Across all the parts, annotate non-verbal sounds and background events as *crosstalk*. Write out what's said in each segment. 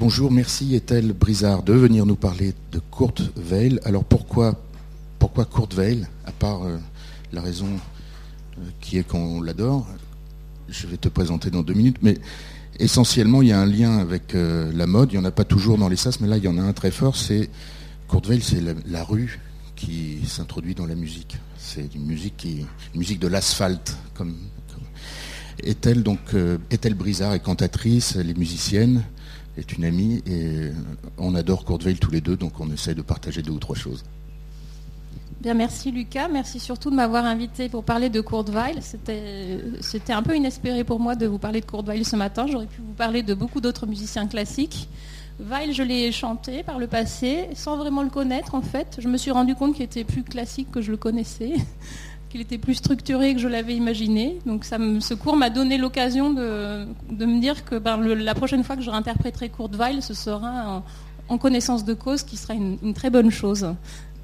Bonjour, merci Ethel Brizard de venir nous parler de Kurt Weill. Alors pourquoi, pourquoi Kurt Weill, à part euh, la raison euh, qui est qu'on l'adore? Je vais te présenter dans deux minutes, mais essentiellement il y a un lien avec euh, la mode. Il n'y en a pas toujours dans les sas, mais là il y en a un très fort. C'est Kurt Weill, c'est la, rue qui s'introduit dans la musique. C'est une musique de l'asphalte, comme, Ethel donc Brizard est cantatrice, elle est musicienne est une amie et on adore Courteveil tous les deux, donc on essaie de partager deux ou trois choses. Bien, merci Lucas. Merci surtout de m'avoir invité pour parler de Courteveil. C'était un peu inespéré pour moi de vous parler de Courteveil ce matin. J'aurais pu vous parler de beaucoup d'autres musiciens classiques. Weil, je l'ai chanté par le passé, sans vraiment le connaître en fait. Je me suis rendu compte qu'il était plus classique que je le connaissais qu'il était plus structuré que je l'avais imaginé. Donc ce cours m'a donné l'occasion de, me dire que ben, la prochaine fois que je réinterpréterai Kurt Weill, ce sera en, connaissance de cause, qui sera une, très bonne chose.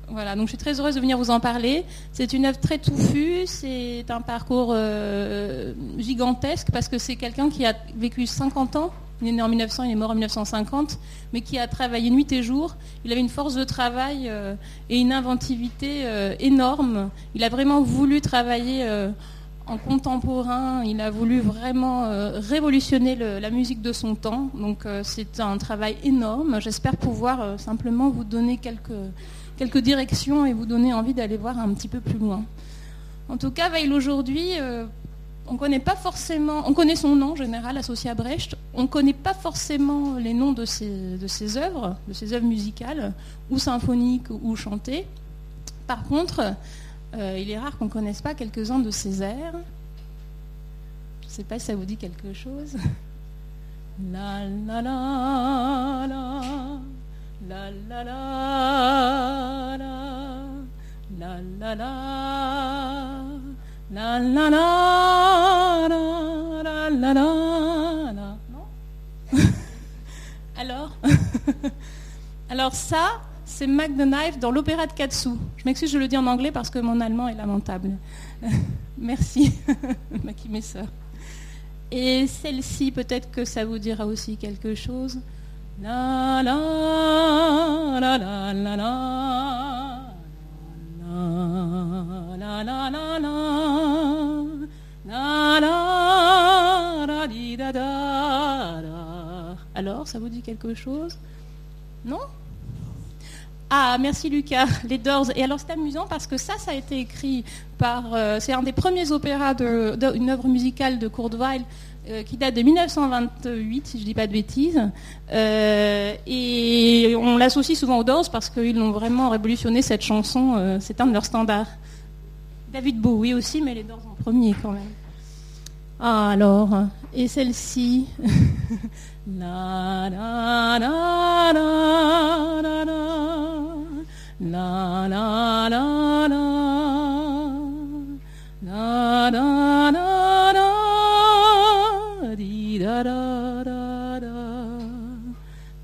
Voilà, donc je suis très heureuse de venir vous en parler. C'est une œuvre très touffue, c'est un parcours euh, gigantesque parce que c'est quelqu'un qui a vécu 50 ans il est né en 1900, il est mort en 1950, mais qui a travaillé nuit et jour. Il avait une force de travail euh, et une inventivité euh, énorme. Il a vraiment voulu travailler euh, en contemporain. Il a voulu vraiment révolutionner la musique de son temps. Donc c'est un travail énorme. J'espère pouvoir simplement vous donner quelques, quelques directions et vous donner envie d'aller voir un petit peu plus loin. En tout cas, Veil aujourd'hui on connaît pas forcément, on connaît son nom général associé à Brecht, on ne connaît pas forcément les noms de ses, de ses œuvres, de ses œuvres musicales, ou symphoniques ou chantées. Par contre, euh, il est rare qu'on ne connaisse pas quelques-uns de ses airs. Je ne sais pas si ça vous dit quelque chose. La la la la la la la la la la la la la la la la la. Non *laughs* Alors *laughs* Alors ça, c'est Mac the Knife dans l'opéra de Katsu. Je m'excuse, je le dis en anglais parce que mon allemand est lamentable. *laughs* Merci, Maki mes soeurs. Et celle-ci, peut-être que ça vous dira aussi quelque chose. La la la la la la. Alors, ça vous dit quelque chose? Non? Ah, merci Lucas, les Doors. Et alors c'est amusant parce que ça, ça a été écrit par. Euh, c'est un des premiers opéras d'une œuvre musicale de Kurt Weill euh, qui date de 1928, si je ne dis pas de bêtises. Euh, et on l'associe souvent aux Doors parce qu'ils ont vraiment révolutionné cette chanson. c'est un de leurs standards. David Bowie aussi, mais les Doors en premier quand même. Ah, alors, et celle-ci?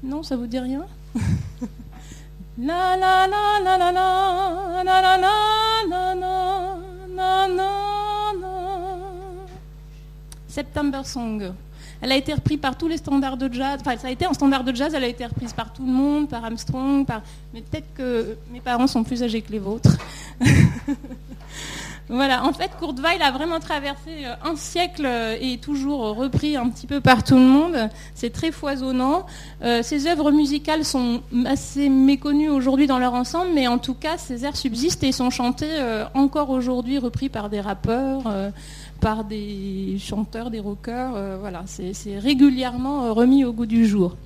Non, ça vous dit rien la la la la la September Song. Elle a été reprise par tous les standards de jazz. Enfin, ça a été un standard de jazz, elle a été reprise par tout le monde, par Armstrong, par... mais peut-être que mes parents sont plus âgés que les vôtres. Voilà, en fait, Weill a vraiment traversé euh, un siècle euh, et toujours repris un petit peu par tout le monde. C'est très foisonnant. Euh, ses œuvres musicales sont assez méconnues aujourd'hui dans leur ensemble, mais en tout cas, ses airs subsistent et sont chantés encore aujourd'hui, repris par des rappeurs par des chanteurs, des rockers. Voilà, c'est régulièrement remis au goût du jour.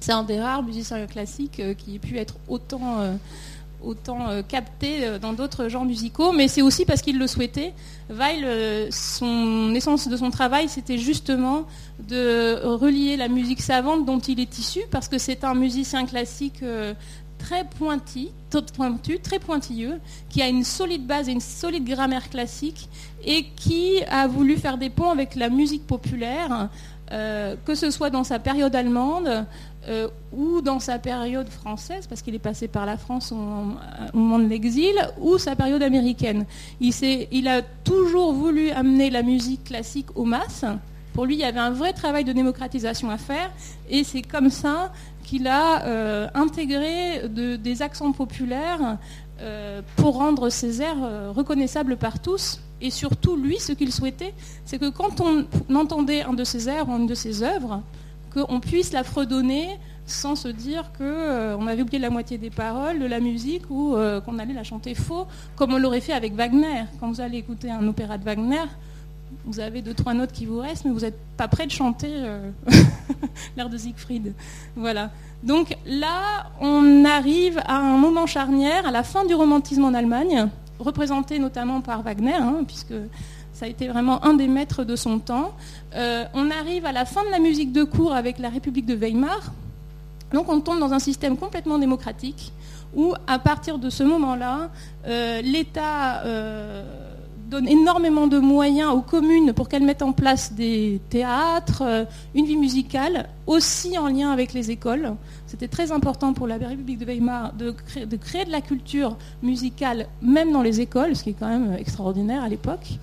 C'est un des rares musiciens classiques qui ait pu être autant, autant capté dans d'autres genres musicaux, mais c'est aussi parce qu'il le souhaitait. Weil, son essence de son travail, c'était justement de relier la musique savante dont il est issu, parce que c'est un musicien classique très pointu, très pointilleux, qui a une solide base et une solide grammaire classique, et qui a voulu faire des ponts avec la musique populaire, euh, que ce soit dans sa période allemande euh, ou dans sa période française, parce qu'il est passé par la France au, moment de l'exil, ou sa période américaine. Il, a toujours voulu amener la musique classique aux masses, Pour lui, il y avait un vrai travail de démocratisation à faire, et c'est comme ça qu'il a euh, intégré des accents populaires euh, pour rendre ses airs reconnaissables par tous. Et surtout, lui, ce qu'il souhaitait, c'est que quand on entendait un de ses airs ou une de ses œuvres, qu'on puisse la fredonner sans se dire qu'on avait oublié la moitié des paroles de la musique ou qu'on allait la chanter faux, comme on l'aurait fait avec Wagner. Quand vous allez écouter un opéra de Wagner, vous avez deux, trois notes qui vous restent, mais vous n'êtes pas prêt de chanter euh, *laughs* l'air de Siegfried. Voilà. Donc là, on arrive à un moment charnière, à la fin du romantisme en Allemagne, représenté notamment par Wagner, hein, puisque ça a été vraiment un des maîtres de son temps. Euh, on arrive à la fin de la musique de cour avec la République de Weimar. Donc on tombe dans un système complètement démocratique où, à partir de ce moment-là, euh, l'État donne énormément de moyens aux communes pour qu'elles mettent en place des théâtres, euh, une vie musicale, aussi en lien avec les écoles. C'était très important pour la République de Weimar de créer de la culture musicale, même dans les écoles, ce qui est quand même extraordinaire à l'époque.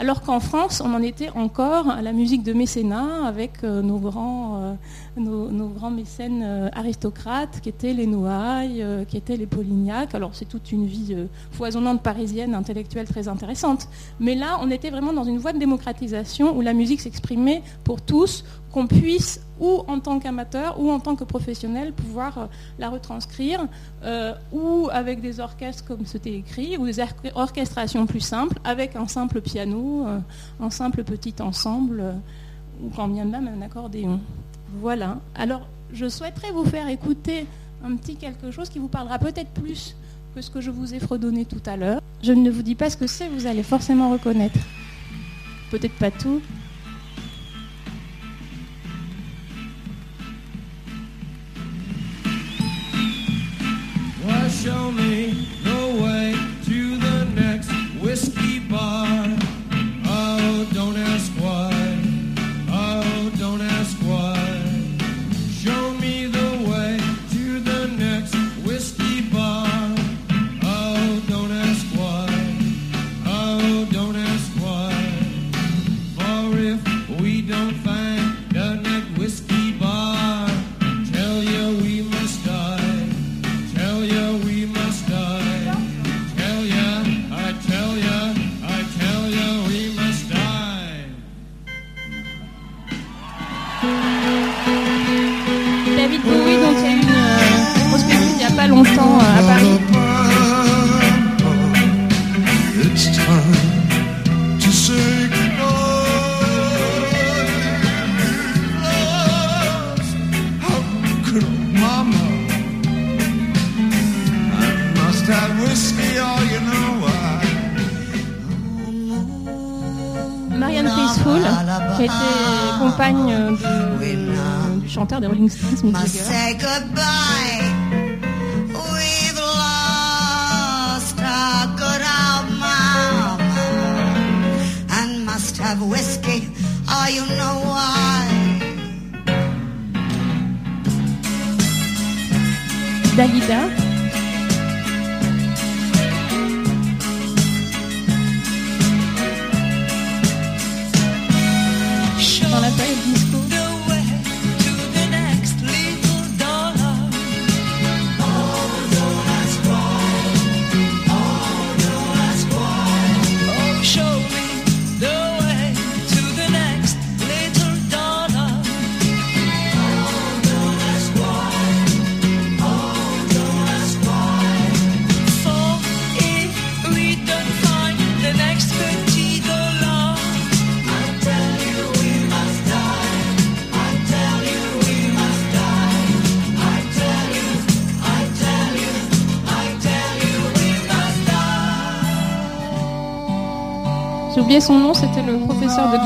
Alors qu'en France, on en était encore à la musique de mécénat avec euh, nos, grands, euh, nos, grands mécènes euh, aristocrates qui étaient les Noailles, qui étaient les Polignac. Alors c'est toute une vie foisonnante parisienne, intellectuelle très intéressante. Mais là, on était vraiment dans une voie de démocratisation où la musique s'exprimait pour tous, qu'on puisse, ou en tant qu'amateur, ou en tant que professionnel, pouvoir euh, la retranscrire, euh, ou avec des orchestres comme c'était écrit, ou des orchestrations plus simples, avec un simple piano, euh, un simple petit ensemble, ou quand bien même un accordéon. Voilà. Alors, je souhaiterais vous faire écouter un petit quelque chose qui vous parlera peut-être plus que ce que je vous ai fredonné tout à l'heure. Je ne vous dis pas ce que c'est, vous allez forcément reconnaître. Peut-être pas tout,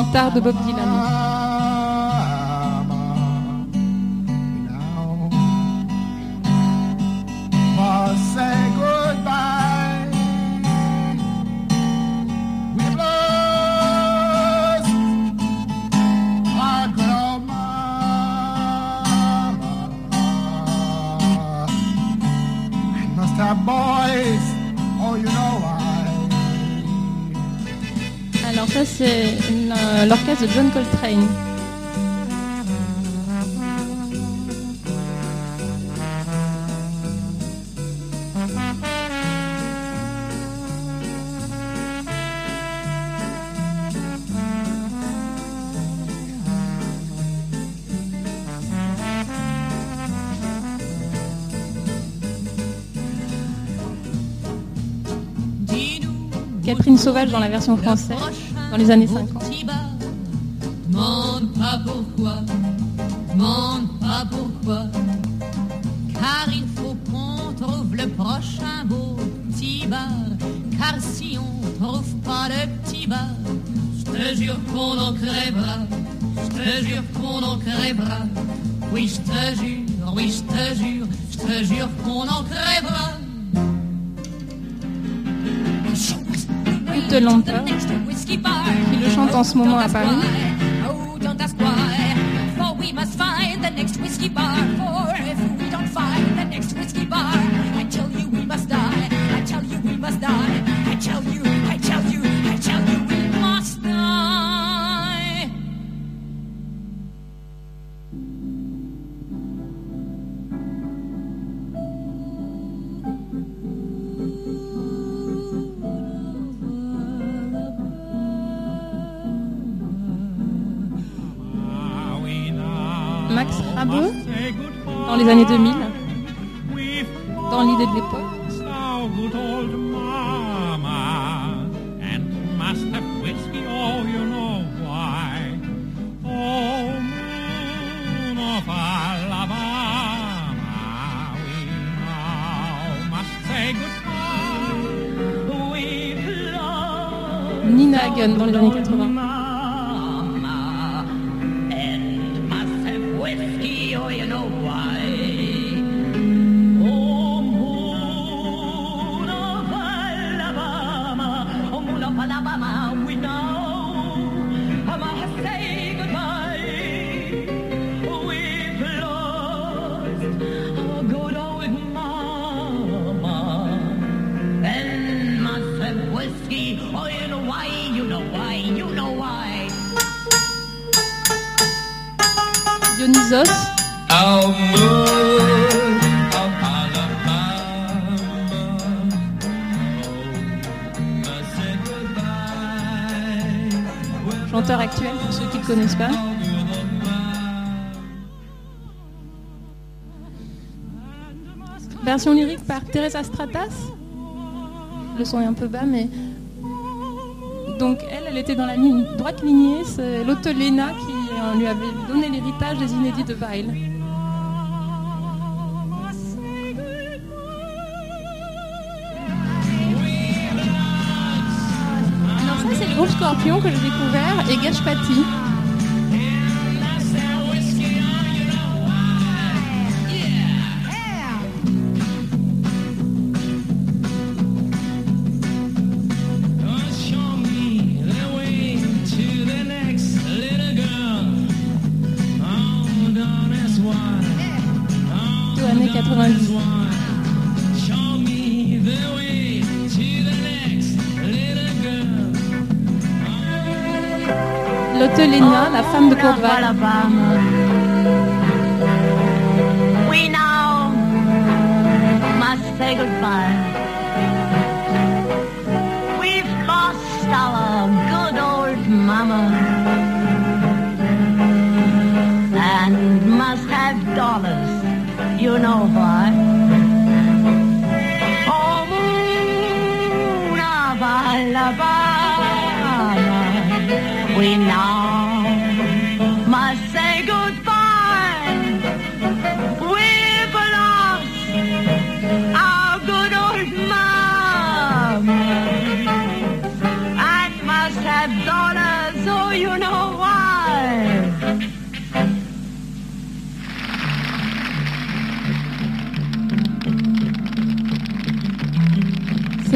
guitare de Bob Dylan. Euh, l'orchestre de John Coltrane. Catherine Sauvage dans la version française dans les années 50. Oui, je te jure, oui, je te jure, je te jure qu'on en crèvera. Culte Lampe, qui le chante en ce moment à Paris. Max ah, ah Rabe dans les années 2000, dans l'idée de l'époque. Nina Hagen dans les années 80. ne connaissent pas. Version lyrique par Teresa Stratas. Le son est un peu bas, mais. Donc, elle, elle était dans la ligne, droite lignée. C'est l'hôte qui euh, lui avait donné l'héritage des inédits de Weil. Alors, ça, c'est le groupe Scorpion que j'ai découvert et Gashpati. femme de Côte-Val.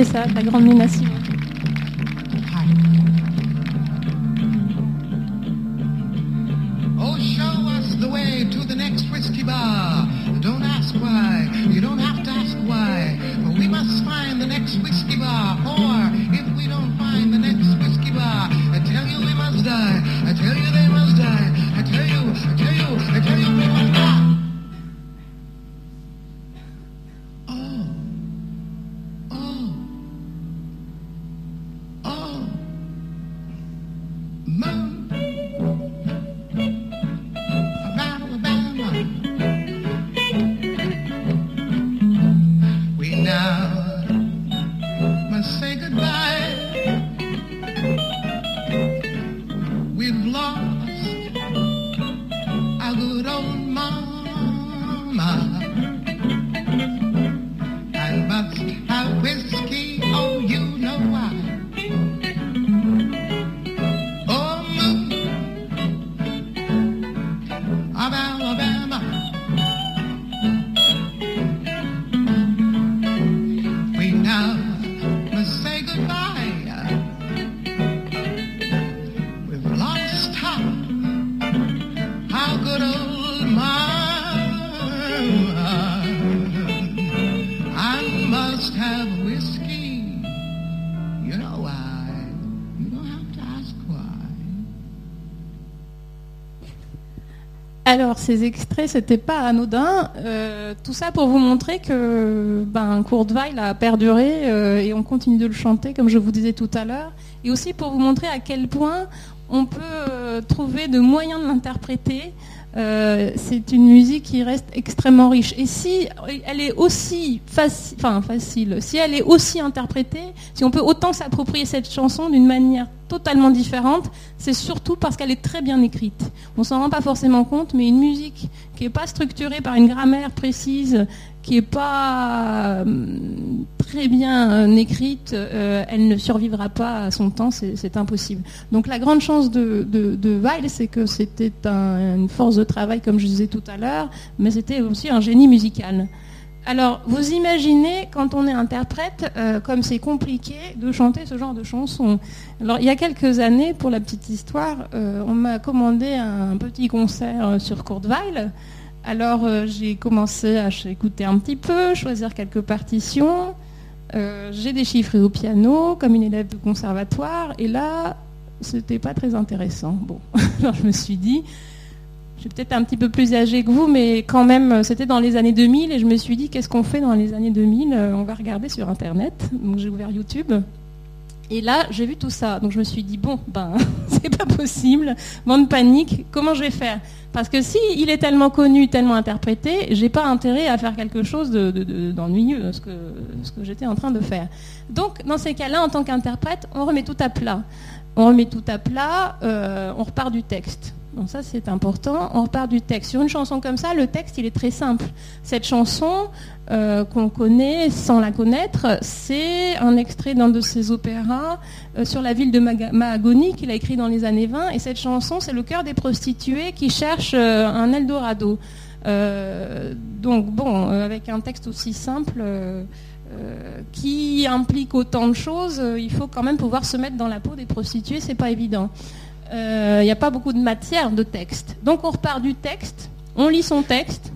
ça, la grande menace. Ces extraits, c'était pas anodin. Euh, tout ça pour vous montrer que ben, Weill a perduré euh, et on continue de le chanter, comme je vous disais tout à l'heure. Et aussi pour vous montrer à quel point on peut euh, trouver de moyens de l'interpréter. Euh, c'est une musique qui reste extrêmement riche. Et si elle est aussi facile, si elle est aussi interprétée, si on peut autant s'approprier cette chanson d'une manière totalement différente, c'est surtout parce qu'elle est très bien écrite. On s'en rend pas forcément compte, mais une musique qui n'est pas structurée par une grammaire précise, qui n'est pas euh, très bien euh, écrite, euh, elle ne survivra pas à son temps, c'est impossible. Donc la grande chance de, de, Weill, c'est que c'était un- une force de travail, comme je disais tout à l'heure, mais c'était aussi un génie musical. Alors, vous imaginez, quand on est interprète, comme c'est compliqué de chanter ce genre de chanson. Alors, il y a quelques années, pour la petite histoire, on m'a commandé un petit concert sur Kurt Weill. Alors, euh, j'ai commencé à écouter un petit peu, choisir quelques partitions. Euh, j'ai déchiffré au piano, comme une élève de conservatoire. Et là, c'était pas très intéressant. Bon, *laughs* alors je me suis dit, je suis peut-être un petit peu plus âgée que vous, mais quand même, c'était dans les années 2000 et je me suis dit, qu'est-ce qu'on fait dans les années 2000 Euh, On va regarder sur Internet. Donc j'ai ouvert YouTube. Et là, j'ai vu tout ça. Donc je me suis dit, bon, ben, *laughs* c'est pas possible. Bande panique, comment je vais faire? Parce que si il est tellement connu, tellement interprété, j'ai pas intérêt à faire quelque chose de- de- de- d'ennuyeux, ce que, ce que j'étais en train de faire. Donc, dans ces cas-là, en tant qu'interprète, on remet tout à plat. On remet tout à plat, euh, on repart du texte. Donc ça, c'est important. On repart du texte. Sur une chanson comme ça, le texte, il est très simple. Cette chanson euh, qu'on connaît sans la connaître, c'est un extrait d'un de ses opéras euh, sur la ville de Maga- Mahagoni qu'il a écrit dans les années 20. Et cette chanson, c'est le cœur des prostituées qui cherchent euh, un Eldorado. Donc bon, avec un texte aussi simple. qui implique autant de choses, il faut quand même pouvoir se mettre dans la peau des prostituées, c'est pas évident. Euh, Il n'y a pas beaucoup de matière de texte. Donc on repart du texte, on lit son texte,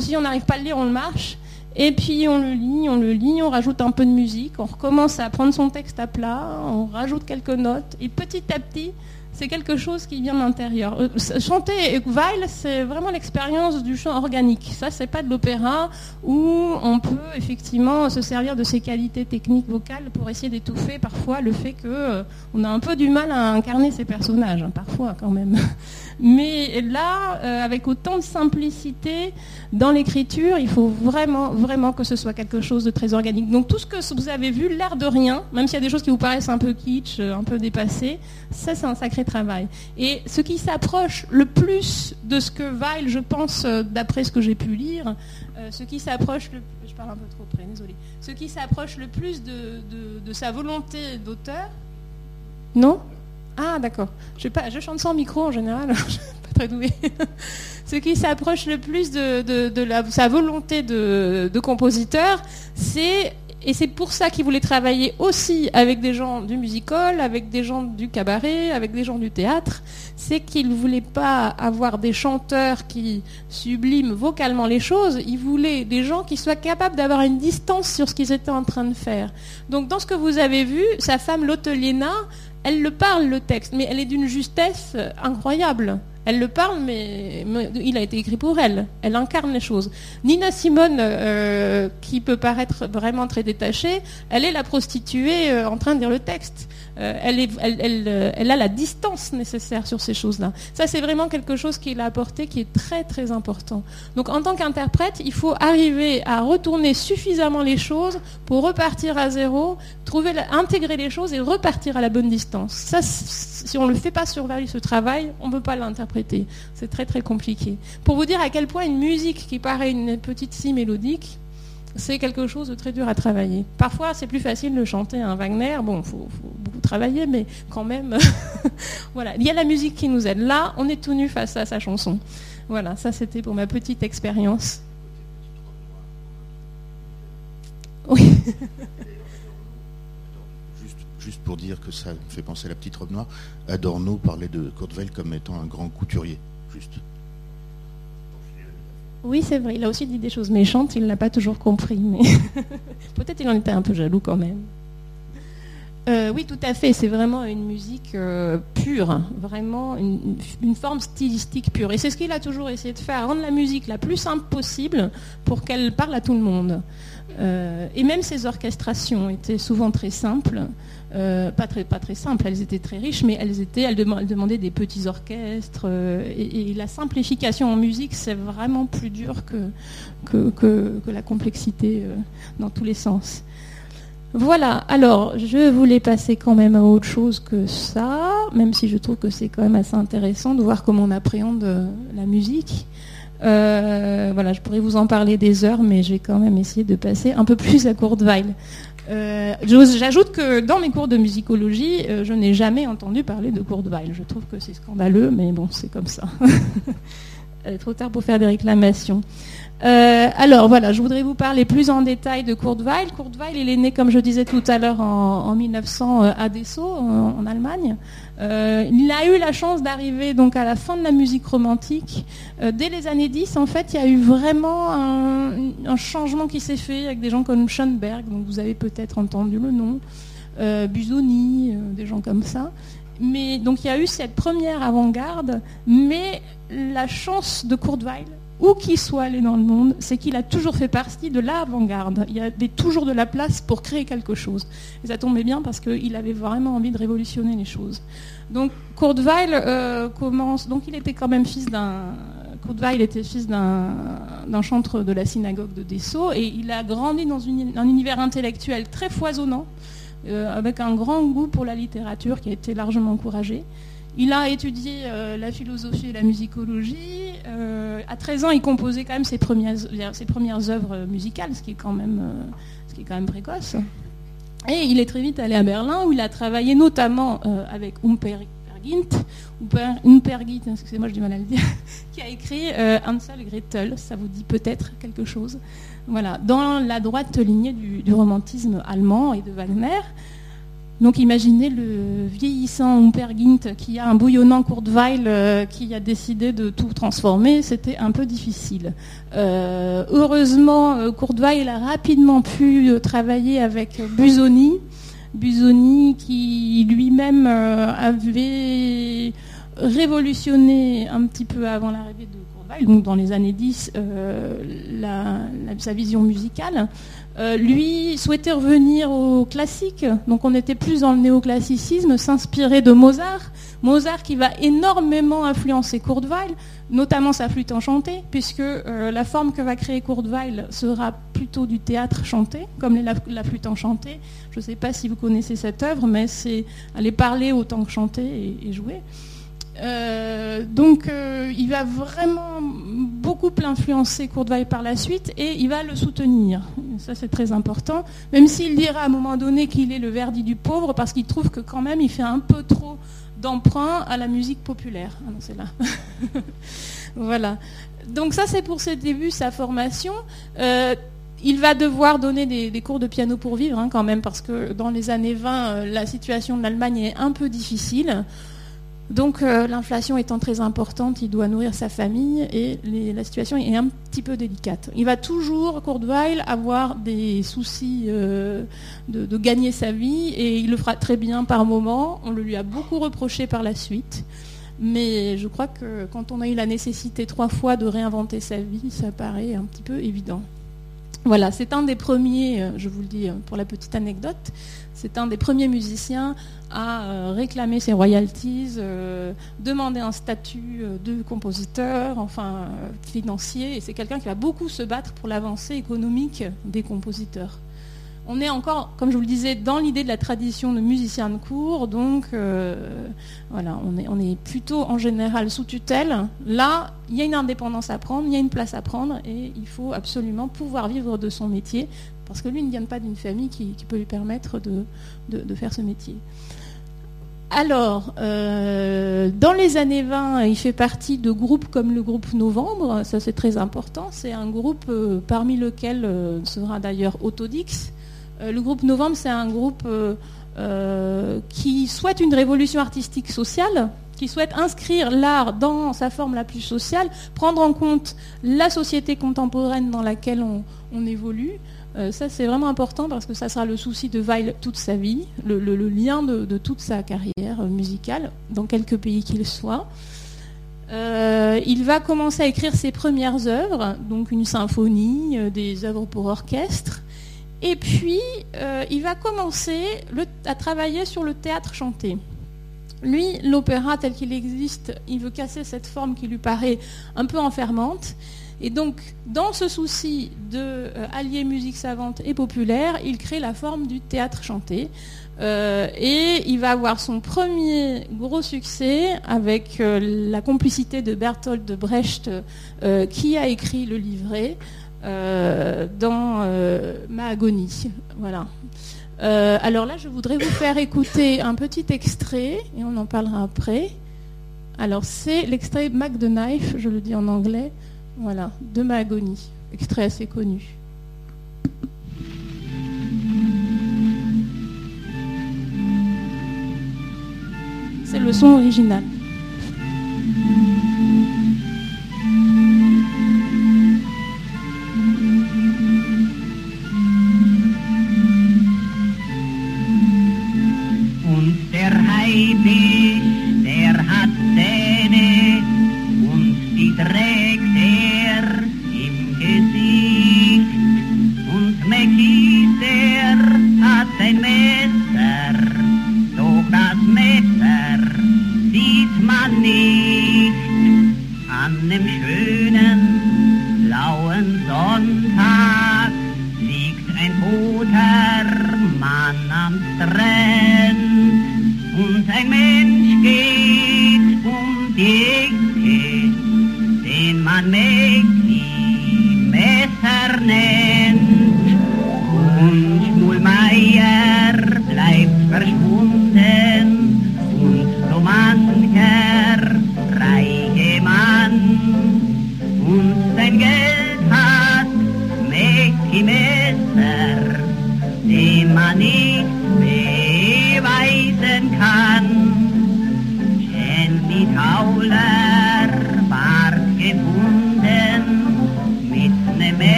si on n'arrive pas à le lire, on le marche, et puis on le lit, on le lit, on rajoute un peu de musique, on recommence à prendre son texte à plat, on rajoute quelques notes, et petit à petit, c'est quelque chose qui vient de l'intérieur. Euh, Chanter Weill, c'est vraiment l'expérience du chant organique. Ça, c'est pas de l'opéra où on peut effectivement se servir de ses qualités techniques vocales pour essayer d'étouffer parfois le fait que euh, a un peu du mal à incarner ces personnages, hein, parfois quand même. *laughs* Mais là, euh, avec autant de simplicité dans l'écriture, il faut vraiment, vraiment que ce soit quelque chose de très organique. Donc tout ce que vous avez vu, l'air de rien, même s'il y a des choses qui vous paraissent un peu kitsch, euh, un peu dépassées, ça c'est un sacré travail. Et ce qui s'approche le plus de ce que Weil, je pense, euh, d'après ce que j'ai pu lire, ce qui s'approche le je parle un peu trop près, désolé. Ce qui s'approche le plus de sa volonté d'auteur. Non? Ah d'accord. Je, je chante sans micro en général, *laughs* je suis pas très douée. *laughs* Ce qui s'approche le plus de, sa volonté de, compositeur, c'est et c'est pour ça qu'il voulait travailler aussi avec des gens du musical, avec des gens du cabaret, avec des gens du théâtre. C'est qu'il ne voulait pas avoir des chanteurs qui subliment vocalement les choses. Il voulait des gens qui soient capables d'avoir une distance sur ce qu'ils étaient en train de faire. Donc dans ce que vous avez vu, sa femme Lotteliena, elle le parle le texte, mais elle est d'une justesse incroyable. Elle le parle, mais, il a été écrit pour elle. Elle incarne les choses. Nina Simone, euh, qui peut paraître vraiment très détachée, elle est la prostituée euh, en train de dire le texte. Euh, elle, a la distance nécessaire sur ces choses-là. Ça, c'est vraiment quelque chose qu'il a apporté qui est très très important. Donc, en tant qu'interprète, il faut arriver à retourner suffisamment les choses pour repartir à zéro, trouver, intégrer les choses et repartir à la bonne distance. Ça, si on ne le fait pas sur ce travail, on ne peut pas l'interpréter. C'est très très compliqué. Pour vous dire à quel point une musique qui paraît une petite scie mélodique, c'est quelque chose de très dur à travailler. Parfois, c'est plus facile de chanter un Wagner. Bon, il faut, faut beaucoup travailler, mais quand même, *laughs* voilà. Il y a la musique qui nous aide. Là, on est tout nu face à sa chanson. Voilà, ça c'était pour ma petite expérience. Oui. *laughs* Pour dire que ça me fait penser à la petite robe noire, Adorno parlait de Weill comme étant un grand couturier. Juste. Oui, c'est vrai. Il a aussi dit des choses méchantes. Il ne l'a pas toujours compris. Mais *laughs* peut-être il en était un peu jaloux quand même. Euh, oui, tout à fait. C'est vraiment une musique euh, pure, vraiment une, forme stylistique pure. Et c'est ce qu'il a toujours essayé de faire, rendre la musique la plus simple possible pour qu'elle parle à tout le monde. Euh, et même ses orchestrations étaient souvent très simples. Pas, très, simples, elles étaient très riches, mais elles, étaient, elles, dema- elles demandaient des petits orchestres. et, la simplification en musique, c'est vraiment plus dur que, la complexité dans tous les sens. Voilà, alors je voulais passer quand même à autre chose que ça, même si je trouve que c'est quand même assez intéressant de voir comment on appréhende euh, la musique. Euh, voilà, je pourrais vous en parler des heures, mais je vais quand même essayer de passer un peu plus à Courteweil. Euh, J'ajoute que dans mes cours de musicologie, je n'ai jamais entendu parler de Courteweil. Je trouve que c'est scandaleux, mais bon, c'est comme ça. *laughs* Est trop tard pour faire des réclamations. Euh, alors voilà, je voudrais vous parler plus en détail de Courteweil. Courteweil, il est né, comme je disais tout à l'heure, en, en 1900 euh, à Dessau, en, Allemagne. Euh, il a eu la chance d'arriver donc à la fin de la musique romantique. Dès les années 10, en fait, il y a eu vraiment un, un changement qui s'est fait avec des gens comme Schoenberg, dont vous avez peut-être entendu le nom, Busoni, des gens comme ça. Mais donc il y a eu cette première avant-garde, mais la chance de Courteweil, où qu'il soit allé dans le monde, c'est qu'il a toujours fait partie de l'avant-garde. Il y avait toujours de la place pour créer quelque chose. Et ça tombait bien parce qu'il avait vraiment envie de révolutionner les choses. Donc Courteweil euh, commence. Donc il était quand même fils d'un. Courteweil était fils d'un chantre de la synagogue de Dessau et il a grandi dans un univers intellectuel très foisonnant, euh, avec un grand goût pour la littérature qui a été largement encouragé. Il a étudié euh, la philosophie et la musicologie. Euh, à 13 ans, il composait quand même ses premières, ses premières œuvres musicales, ce qui est quand même, euh, ce qui est quand même précoce. Et il est très vite allé à Berlin, où il a travaillé notamment euh, avec Humper Gint, Humper, Humper Gint, excusez-moi, j'ai du mal à le dire, *laughs* qui a écrit euh, Hansel et Gretel. Ça vous dit peut-être quelque chose? Voilà, dans la droite lignée du romantisme allemand et de Wagner. Donc imaginez le vieillissant Humper Gint qui a un bouillonnant Courteweil euh, qui a décidé de tout transformer, c'était un peu difficile. Euh, heureusement, euh, Courteweil a rapidement pu euh, travailler avec Busoni, Busoni qui lui-même avait révolutionné un petit peu avant l'arrivée de Courteweil, donc dans les années 10, euh, la- la- sa vision musicale. Euh, lui souhaitait revenir au classique, donc on était plus dans le néoclassicisme, s'inspirer de Mozart. Mozart qui va énormément influencer Courteweil, notamment sa flûte enchantée, puisque euh, la forme que va créer Courteweil sera plutôt du théâtre chanté, comme la, flûte enchantée. Je ne sais pas si vous connaissez cette œuvre, mais c'est aller parler autant que chanter et jouer. Euh, donc euh, il va vraiment beaucoup influencer Courteweil par la suite et il va le soutenir. Ça c'est très important. Même s'il dira à un moment donné qu'il est le Verdi du pauvre parce qu'il trouve que quand même il fait un peu trop d'emprunt à la musique populaire. Ah non, c'est là. *laughs* voilà. Donc ça c'est pour ses débuts, sa formation. Euh, il va devoir donner des, cours de piano pour vivre hein, quand même parce que dans les années 20, euh, la situation de l'Allemagne est un peu difficile. Donc euh, l'inflation étant très importante, il doit nourrir sa famille et la situation est un petit peu délicate. Il va toujours, Courteweil, avoir des soucis euh, de, de gagner sa vie et il le fera très bien par moment. On le lui a beaucoup reproché par la suite. Mais je crois que quand on a eu la nécessité trois fois de réinventer sa vie, ça paraît un petit peu évident. Voilà, c'est un des premiers, euh, je vous le dis euh, pour la petite anecdote, c'est un des premiers musiciens à euh, réclamer ses royalties, demander un statut de compositeur, enfin financier, et c'est quelqu'un qui va beaucoup se battre pour l'avancée économique des compositeurs. On est encore, comme je vous le disais, dans l'idée de la tradition de musicien de cour, donc euh, voilà, on est, plutôt en général sous tutelle. Là, il y a une indépendance à prendre, il y a une place à prendre, et il faut absolument pouvoir vivre de son métier, parce que lui ne vient pas d'une famille qui, peut lui permettre de, faire ce métier. Alors, euh, dans les années 20, il fait partie de groupes comme le groupe Novembre, ça c'est très important, c'est un groupe euh, parmi lequel sera d'ailleurs Autodix. Euh, le groupe Novembre, c'est un groupe euh, euh, qui souhaite une révolution artistique sociale, qui souhaite inscrire l'art dans sa forme la plus sociale, prendre en compte la société contemporaine dans laquelle on, évolue. Ça, c'est vraiment important parce que ça sera le souci de Weil toute sa vie, le, lien de, toute sa carrière musicale, dans quelques pays qu'il soit. Il va commencer à écrire ses premières œuvres, donc une symphonie, des œuvres pour orchestre. Et puis, euh, il va commencer à travailler sur le théâtre chanté. Lui, l'opéra tel qu'il existe, il veut casser cette forme qui lui paraît un peu enfermante. Et donc, dans ce souci de euh, allier musique savante et populaire, il crée la forme du théâtre chanté. Euh, et il va avoir son premier gros succès avec la complicité de Bertolt Brecht, euh, qui a écrit le livret dans euh, Ma agonie. Voilà. Euh, alors là, je voudrais vous faire écouter un petit extrait, et on en parlera après. Alors, c'est l'extrait Mac the Knife, je le dis en anglais, voilà, de Ma agonie, extrait assez connu. C'est le son original.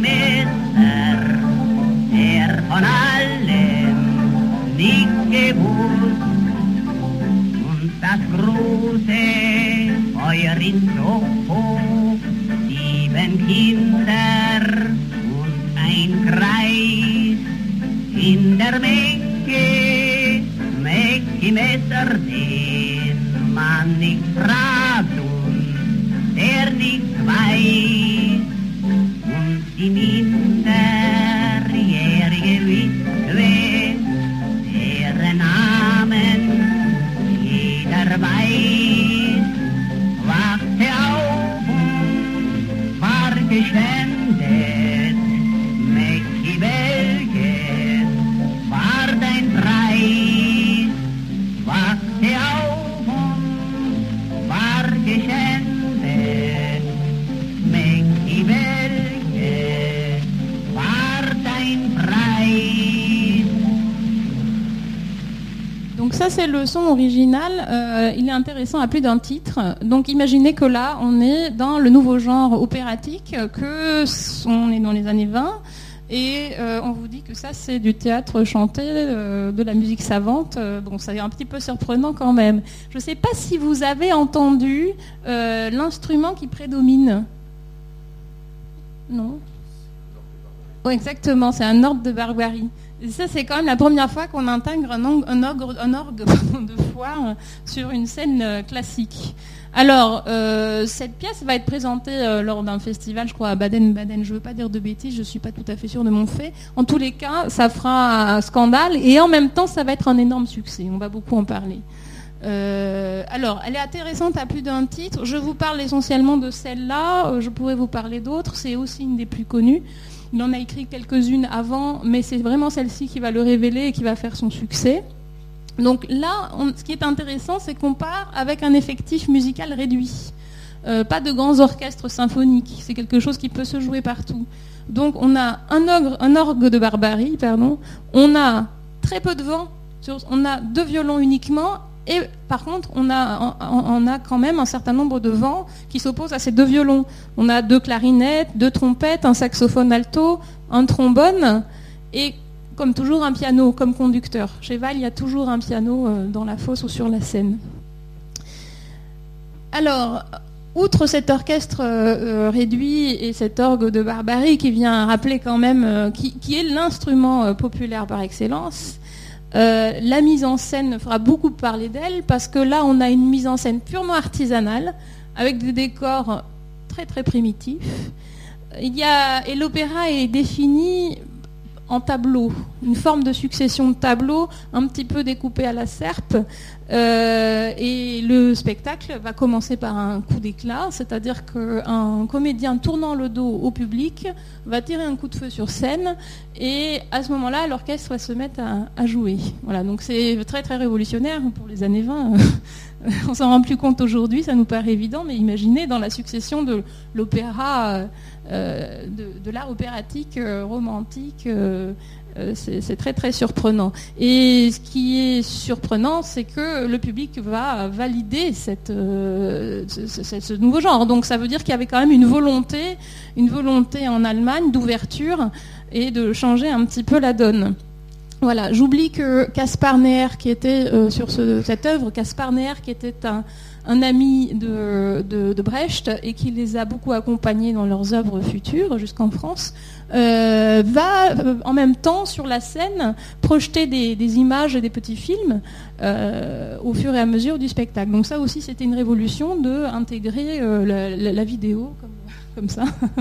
Messer, der von allem nicht gewusst und das große Feuer in Soho, sieben Kinder und ein Kreis in der Menge, Mäcki Messer, den man nicht fragt son original, Euh, il est intéressant à plus d'un titre. Donc imaginez que là on est dans le nouveau genre opératique, que s- on est dans les années 20 et euh, on vous dit que ça c'est du théâtre chanté, euh, de la musique savante. Euh, bon c'est un petit peu surprenant quand même. Je ne sais pas si vous avez entendu euh, l'instrument qui prédomine. Non? Oh, exactement, c'est un ordre de barbarie. Ça, c'est quand même la première fois qu'on intègre un, orgue de foire sur une scène euh, classique. Alors, euh, cette pièce va être présentée euh, lors d'un festival, je crois, à Baden-Baden. Je ne veux pas dire de bêtises, je ne suis pas tout à fait sûre de mon fait. En tous les cas, ça fera un scandale et en même temps, ça va être un énorme succès. On va beaucoup en parler. Euh, alors, elle est intéressante à plus d'un titre. Je vous parle essentiellement de celle-là. Euh, Je pourrais vous parler d'autres. C'est aussi une des plus connues. Il en a écrit quelques-unes avant, mais c'est vraiment celle-ci qui va le révéler et qui va faire son succès. Donc là, ce qui est intéressant, c'est qu'on part avec un effectif musical réduit. euh, pas de grands orchestres symphoniques. C'est quelque chose qui peut se jouer partout. Donc on a un, orgue de barbarie, pardon. On a très peu de vent. On a deux violons uniquement. Et par contre, on a, quand même un certain nombre de vents qui s'opposent à ces deux violons. On a deux clarinettes, deux trompettes, un saxophone alto, un trombone et comme toujours un piano comme conducteur. Chez Val, il y a toujours un piano euh, dans la fosse ou sur la scène. Alors, outre cet orchestre euh, euh, réduit et cet orgue de barbarie qui vient rappeler quand même, qui, est l'instrument populaire par excellence, euh, la mise en scène fera beaucoup parler d'elle parce que là, on a une mise en scène purement artisanale avec des décors très très primitifs. Et l'opéra est défini en tableau, une forme de succession de tableaux un petit peu découpés à la serpe. Euh, et le spectacle va commencer par un coup d'éclat, c'est-à-dire qu'un comédien tournant le dos au public va tirer un coup de feu sur scène et à ce moment-là, l'orchestre va se mettre à jouer. Voilà, donc c'est très très révolutionnaire pour les années 20. *laughs* *laughs* On s'en rend plus compte aujourd'hui, ça nous paraît évident, mais imaginez dans la succession de l'opéra, euh, euh, de, l'art opératique euh, romantique, c'est très très surprenant. Et ce qui est surprenant, c'est que le public va valider ce nouveau genre. Donc ça veut dire qu'il y avait quand même une volonté, une volonté en Allemagne d'ouverture et de changer un petit peu la donne. Voilà, j'oublie que Caspar Neher, qui était euh, sur ce- cette œuvre, Caspar Neher, qui était un, ami de, Brecht et qui les a beaucoup accompagnés dans leurs œuvres futures jusqu'en France, euh, va euh, en même temps sur la scène projeter des, images et des petits films au fur et à mesure du spectacle. Donc ça aussi, c'était une révolution de intégrer la, vidéo comme ça, *laughs*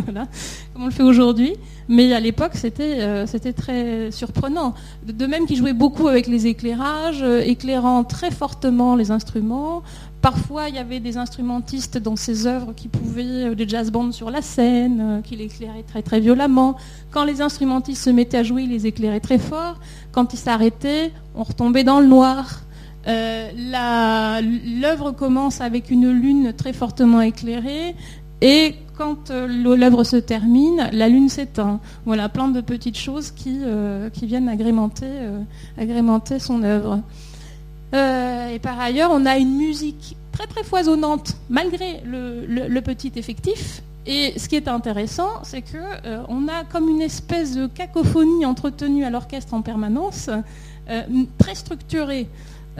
comme on le fait aujourd'hui. Mais à l'époque, c'était euh, très surprenant. De, même qu'il jouait beaucoup avec les éclairages, euh, éclairant très fortement les instruments. Parfois, il y avait des instrumentistes dans ses œuvres qui pouvaient, euh, des jazz bands sur la scène, qui l'éclairaient très très violemment. Quand les instrumentistes se mettaient à jouer, ils les éclairaient très fort. Quand ils s'arrêtaient, on retombait dans le noir. L'œuvre commence avec une lune très fortement éclairée et quand euh, l'œuvre se termine, la lune s'éteint. Voilà, plein de petites choses qui, euh, qui viennent agrémenter, euh, agrémenter son œuvre. Et par ailleurs, on a une musique très très foisonnante malgré le, le- petit effectif. Et ce qui est intéressant, c'est que on a comme une espèce de cacophonie entretenue à l'orchestre en permanence, très structurée.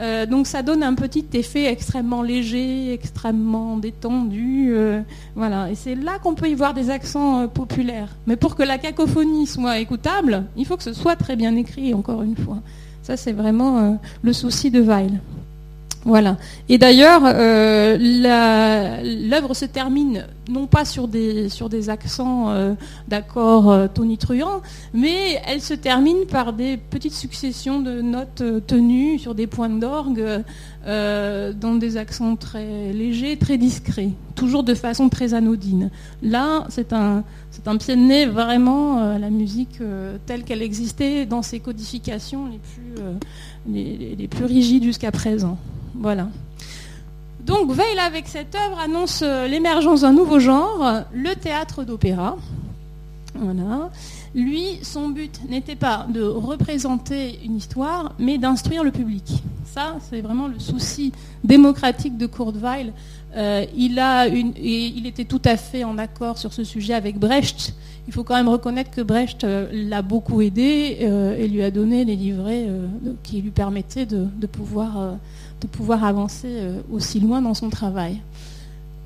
Euh, donc ça donne un petit effet extrêmement léger, extrêmement détendu. euh, voilà. Et c'est là qu'on peut y voir des accents euh, populaires. Mais pour que la cacophonie soit écoutable, il faut que ce soit très bien écrit, encore une fois. Ça, c'est vraiment le souci de Weil. Voilà. Et d'ailleurs, l'œuvre se termine non pas sur des, sur des accents euh, d'accords euh, tonitruants, mais elle se termine par des petites successions de notes euh, tenues sur des points d'orgue, euh, dans des accents très légers, très discrets, toujours de façon très anodine. Là, c'est un, c'est un pied de nez vraiment à la musique telle qu'elle existait dans ses codifications les plus, les plus rigides jusqu'à présent. Voilà. Donc Weil avec cette œuvre annonce euh, l'émergence d'un nouveau genre, le théâtre d'opéra. Lui, son but n'était pas de représenter une histoire, mais d'instruire le public. Ça, c'est vraiment le souci démocratique de Kurt Weill. Euh, il, était tout à fait en accord sur ce sujet avec Brecht. Il faut quand même reconnaître que Brecht euh, l'a beaucoup aidé euh, et lui a donné les livrets euh, qui lui permettaient de, pouvoir, euh, de pouvoir avancer euh, aussi loin dans son travail.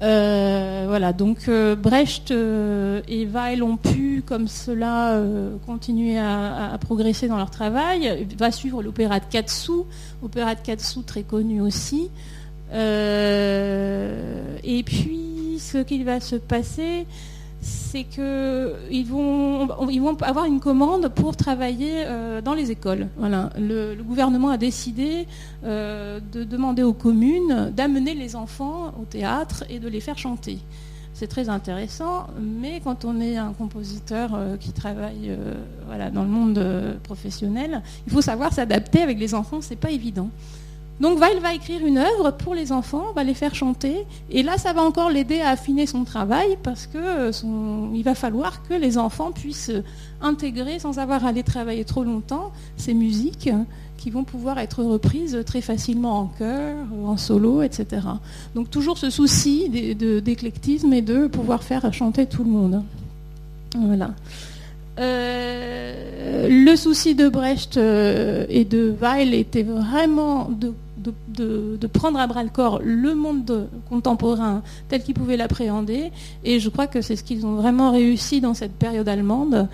Euh, voilà, donc euh, Brecht et Weil ont pu, comme cela, continuer à, progresser dans leur travail. Il va suivre l'opéra de Katsu, opéra de Katsu très connu aussi. Et puis, ce qu'il va se passer, c'est qu'ils vont, avoir une commande pour travailler euh, dans les écoles. Le, gouvernement a décidé euh, de demander aux communes d'amener les enfants au théâtre et de les faire chanter. C'est très intéressant, mais quand on est un compositeur euh, qui travaille dans le monde professionnel, il faut savoir s'adapter avec les enfants, c'est pas évident. Donc Weil va écrire une œuvre pour les enfants, va les faire chanter, et là ça va encore l'aider à affiner son travail parce que euh, son- il va falloir que les enfants puissent euh, intégrer sans avoir à aller travailler trop longtemps ces musiques euh, qui vont pouvoir être reprises très facilement en chœur, euh, en solo, etc. Donc toujours ce souci d'éclectisme et de pouvoir faire chanter tout le monde. Voilà. Euh, le souci de Brecht et de Weil était vraiment de, de- prendre à bras le corps le monde de- contemporain tel qu'ils pouvaient l'appréhender. Et je crois que c'est ce qu'ils ont vraiment réussi dans cette période allemande.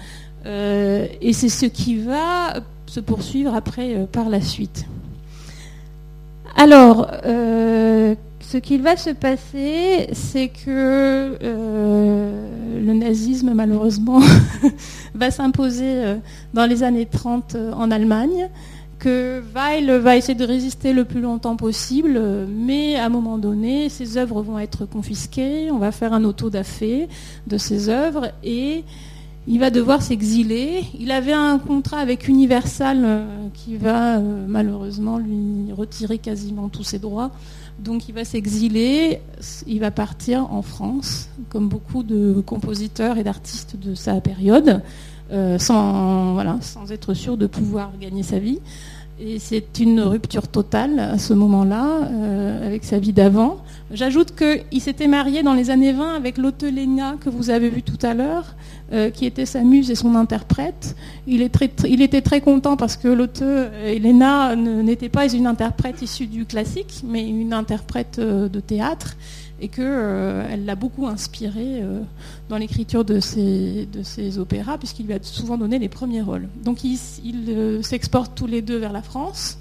Euh, et c'est ce qui va se poursuivre après euh, par la suite. Alors, euh, ce qu'il va se passer, c'est que le nazisme, malheureusement, *laughs* va s'imposer dans les années 30 euh, en Allemagne, que Weil va essayer de résister le plus longtemps possible, mais à un moment donné, ses œuvres vont être confisquées, on va faire un auto-da-fé de ses œuvres, et il va devoir s'exiler. Il avait un contrat avec Universal euh, qui va euh, malheureusement lui retirer quasiment tous ses droits. Donc il va s'exiler, il va partir en France, comme beaucoup de compositeurs et d'artistes de sa période, euh, sans, être sûr de pouvoir gagner sa vie. Et c'est une rupture totale à ce moment-là, euh, avec sa vie d'avant. J'ajoute qu'il s'était marié dans les années 20 avec Lotte Lena, que vous avez vu tout à l'heure, euh, qui était sa muse et son interprète. Il, était très content parce que Lotte Elena ne- n'était pas une interprète issue du classique, mais une interprète de théâtre, et qu'elle l'a beaucoup inspiré euh, dans l'écriture de ses, de ses opéras, puisqu'il lui a souvent donné les premiers rôles. Donc ils ils, euh, s'exportent tous les deux vers la France.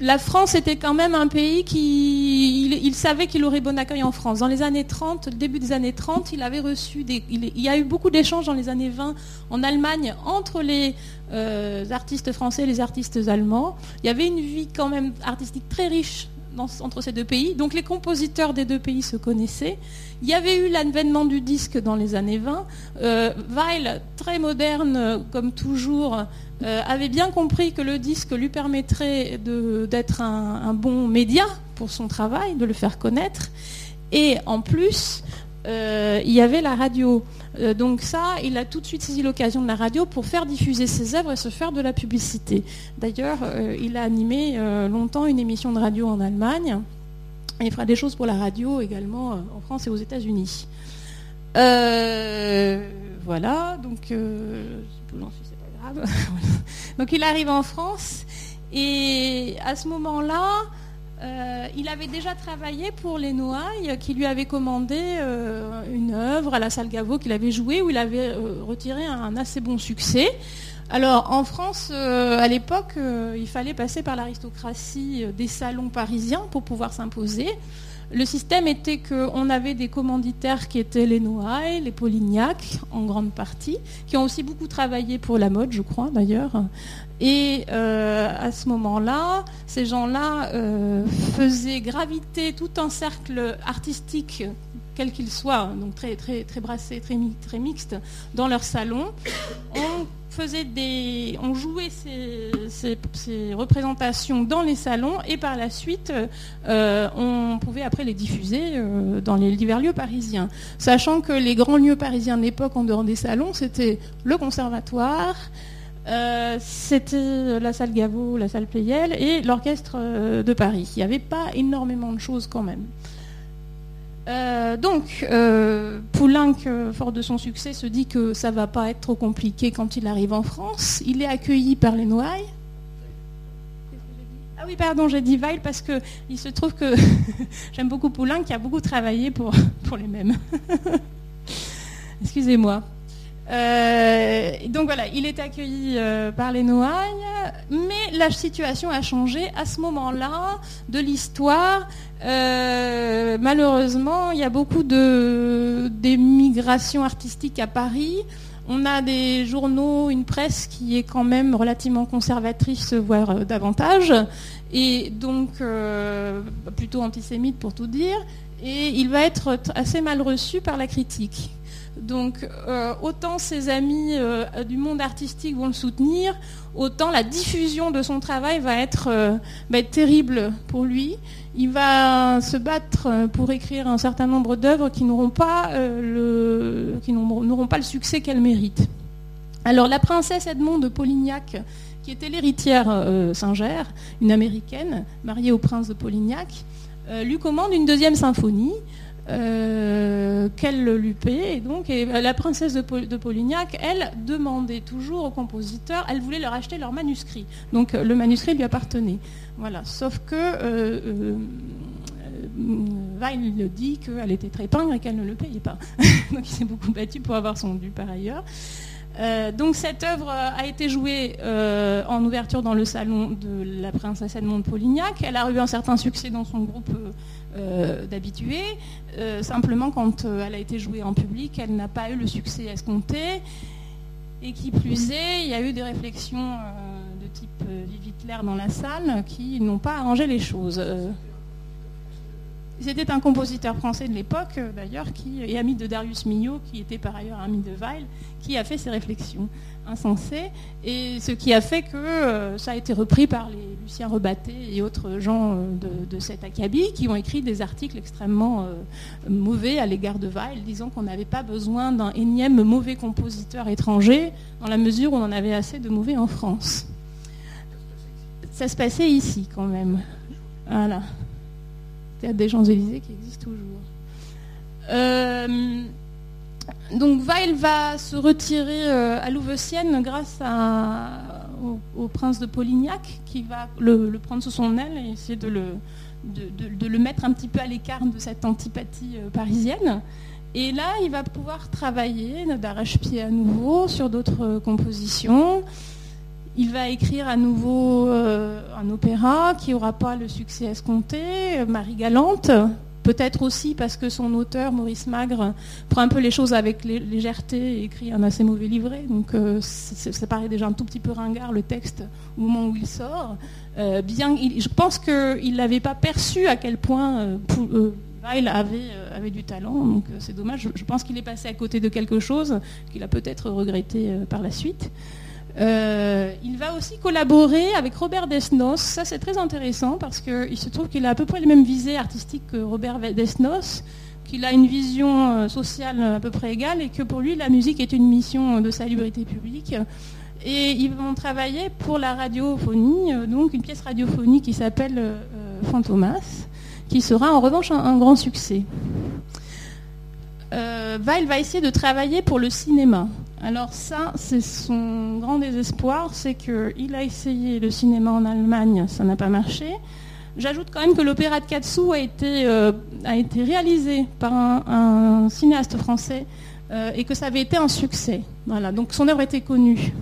La France était quand même un pays qui. Il, savait qu'il aurait bon accueil en France. Dans les années 30, le début des années 30, il avait reçu. Il, y a eu beaucoup d'échanges dans les années 20 en Allemagne entre les euh, artistes français et les artistes allemands. Il y avait une vie quand même artistique très riche entre ces deux pays. Donc les compositeurs des deux pays se connaissaient. Il y avait eu l'avènement du disque dans les années 20. Euh, Weil, très moderne euh, comme toujours, euh, avait bien compris que le disque lui permettrait d'être un, bon média pour son travail, de le faire connaître. Et en plus, euh, il y avait la radio. Euh, donc ça, il a tout de suite saisi l'occasion de la radio pour faire diffuser ses œuvres et se faire de la publicité. D'ailleurs, euh, il a animé euh, longtemps une émission de radio en Allemagne. Il fera des choses pour la radio également euh, en France et aux États-Unis. Euh, voilà, donc euh, non, si c'est pas grave. *laughs* donc il arrive en France et à ce moment-là, euh, il avait déjà travaillé pour les Noailles, qui lui avaient commandé euh, une œuvre à la salle Gaveau qu'il avait jouée, où il avait euh, retiré un assez bon succès. Alors en France, euh, à l'époque, euh, il fallait passer par l'aristocratie euh, des salons parisiens pour pouvoir s'imposer. Le système était qu'on avait des commanditaires qui étaient les Noailles, les Polignac, en grande partie, qui ont aussi beaucoup travaillé pour la mode, je crois d'ailleurs. Et à ce moment-là, ces gens-là faisaient graviter tout un cercle artistique, quel qu'il soit, donc très, très, très brassé, très, très mixte, dans leur salon. On faisait des, on jouait ces, représentations dans les salons et par la suite, euh, on pouvait après les diffuser euh, dans les divers lieux parisiens. Sachant que les grands lieux parisiens de l'époque en dehors des salons, c'était le conservatoire, euh, c'était la salle Gaveau, la salle Pleyel et l'orchestre de Paris. Il n'y avait pas énormément de choses quand même. Euh, donc, euh, Poulenc, fort de son succès, se dit que ça va pas être trop compliqué quand il arrive en France. Il est accueilli par les Noailles. Ah oui, pardon, j'ai dit Weil parce que il se trouve que *laughs* j'aime beaucoup Poulenc qui a beaucoup travaillé pour, *laughs* pour les mêmes. *laughs* Excusez-moi. Euh, donc voilà, il est accueilli euh, par les Noailles, mais la situation a changé à ce moment-là de l'histoire. Euh, malheureusement, il y a beaucoup de d'émigration artistique à Paris. On a des journaux, une presse qui est quand même relativement conservatrice, voire davantage, et donc plutôt antisémite pour tout dire. Et il va être assez mal reçu par la critique. Donc euh, autant ses amis euh, du monde artistique vont le soutenir, autant la diffusion de son travail va être, euh, être terrible pour lui. Il va se battre pour écrire un certain nombre d'œuvres qui n'auront pas, le, succès qu'elles méritent. Alors la princesse Edmond de Polignac, qui était l'héritière Singer, une américaine, mariée au prince de Polignac, lui commande une deuxième symphonie euh, qu'elle lui paie. Et donc, et la princesse de, Pol- de Polignac, elle demandait toujours aux compositeurs, elle voulait leur acheter leur manuscrit. Donc, euh, le manuscrit lui appartenait. Voilà. Sauf que euh, euh, euh, le dit qu'elle était très pingre et qu'elle ne le payait pas. *laughs* donc, il s'est beaucoup battu pour avoir son dû par ailleurs. Euh, donc cette œuvre a été jouée euh, en ouverture dans le salon de la princesse Edmond de Polignac. Elle a eu un certain succès dans son groupe euh, euh, d'habitués. Euh, simplement, quand euh, elle a été jouée en public, elle n'a pas eu le succès escompté. Et qui plus est, il y a eu des réflexions euh, de type euh, Vive Hitler dans la salle qui n'ont pas arrangé les choses. C'était un compositeur français de l'époque, euh, d'ailleurs, qui et ami de Darius Milhaud, qui était par ailleurs ami de Weil, qui a fait ces réflexions insensées, et ce qui a fait que euh, ça a été repris par les Lucien Rebatté et autres gens euh, de, de cet acabit, qui ont écrit des articles extrêmement mauvais à l'égard de Weil, disant qu'on n'avait pas besoin d'un énième mauvais compositeur étranger, dans la mesure où on en avait assez de mauvais en France. Ça se passait ici, quand même. Voilà. Théâtre des Champs-Élysées qui existe toujours. Euh, donc Weil va se retirer euh, à Louveciennes grâce à- au, prince de Polignac qui va le, prendre sous son aile et essayer de le, de le mettre un petit peu à l'écart de cette antipathie euh, parisienne. Et là, il va pouvoir travailler d'arrache-pied à nouveau sur d'autres euh, compositions. Il va écrire à nouveau euh, un opéra qui n'aura pas le succès escompté, euh, Marie Galante, peut-être aussi parce que son auteur, Maurice Magre, prend un peu les choses avec lé- légèreté et écrit un assez mauvais livret. Donc euh, ça paraît déjà un tout petit peu ringard le texte au moment où il sort. Bien, je pense qu'il n'avait pas perçu à quel point Weil avait, du talent. Donc c'est dommage. Je, pense qu'il est passé à côté de quelque chose qu'il a peut-être regretté par la suite. Euh, il va aussi collaborer avec Robert Desnos. Ça, c'est très intéressant parce qu'il se trouve qu'il a à peu près les mêmes visées artistiques que Robert Desnos, qu'il a une vision euh, sociale à peu près égale et que pour lui, la musique est une mission de salubrité publique. Et ils vont travailler pour la radiophonie, euh, donc une pièce radiophonique qui s'appelle Fantomas, qui sera en revanche un, un grand succès. Euh, Weil va essayer de travailler pour le cinéma. Alors ça, c'est son grand désespoir, c'est qu'il a essayé le cinéma en Allemagne, ça n'a pas marché. J'ajoute quand même que l'opéra de Katsu a été, euh, réalisé par un, un cinéaste français euh, et que ça avait été un succès. Voilà, donc son œuvre était connue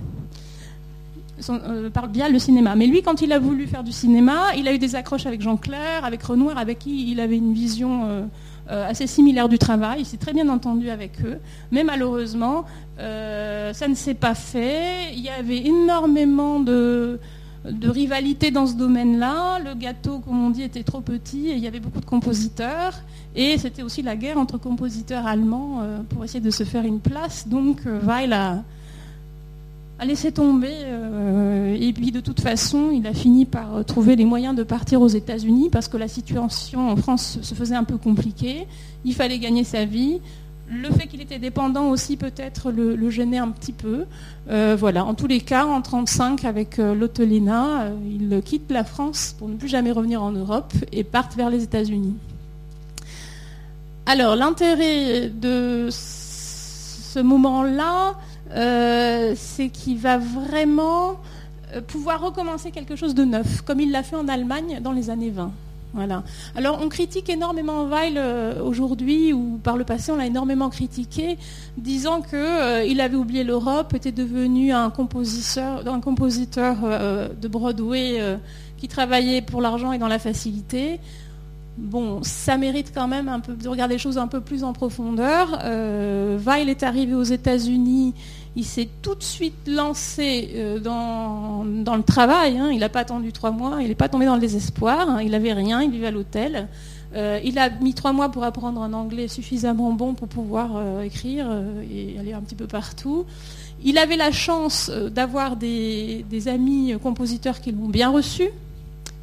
son- euh, par via le cinéma. Mais lui, quand il a voulu faire du cinéma, il a eu des accroches avec Jean Clair, avec Renoir, avec qui il avait une vision euh, euh, assez similaire du travail. Il s'est très bien entendu avec eux. Mais malheureusement, euh, ça ne s'est pas fait. Il y avait énormément de, de rivalité dans ce domaine-là. Le gâteau, comme on dit, était trop petit et il y avait beaucoup de compositeurs. Et c'était aussi la guerre entre compositeurs allemands pour essayer de se faire une place. Donc, Weil a laissé tomber. euh, et puis, de toute façon, il a fini par trouver les moyens de partir aux États-Unis parce que la situation en France se faisait un peu compliquée. Il fallait gagner sa vie. Le fait qu'il était dépendant aussi peut-être le, gênait un petit peu. Euh, voilà. En tous les cas, en 1935, avec euh, euh, il quitte la France pour ne plus jamais revenir en Europe et part vers les États-Unis. Alors, l'intérêt de ce moment-là, c'est qu'il va vraiment euh, pouvoir recommencer quelque chose de neuf, comme il l'a fait en Allemagne dans les années 20. Voilà. Alors on critique énormément Weil euh, aujourd'hui, ou par le passé on l'a énormément critiqué, disant qu'il avait oublié l'Europe, était devenu un compositeur, euh, de Broadway euh, qui travaillait pour l'argent et dans la facilité. Bon, ça mérite quand même de regarder les choses un peu plus en profondeur. Euh, Weil est arrivé aux États-Unis, il s'est tout de suite lancé euh, dans, dans le travail. hein. Il n'a pas attendu trois mois, il n'est pas tombé dans le désespoir. hein. Il n'avait rien, il vivait à l'hôtel. Euh, il a mis trois mois pour apprendre un anglais suffisamment bon pour pouvoir euh, écrire et aller un petit peu partout. Il avait la chance d'avoir des, des amis compositeurs qui l'ont bien reçu,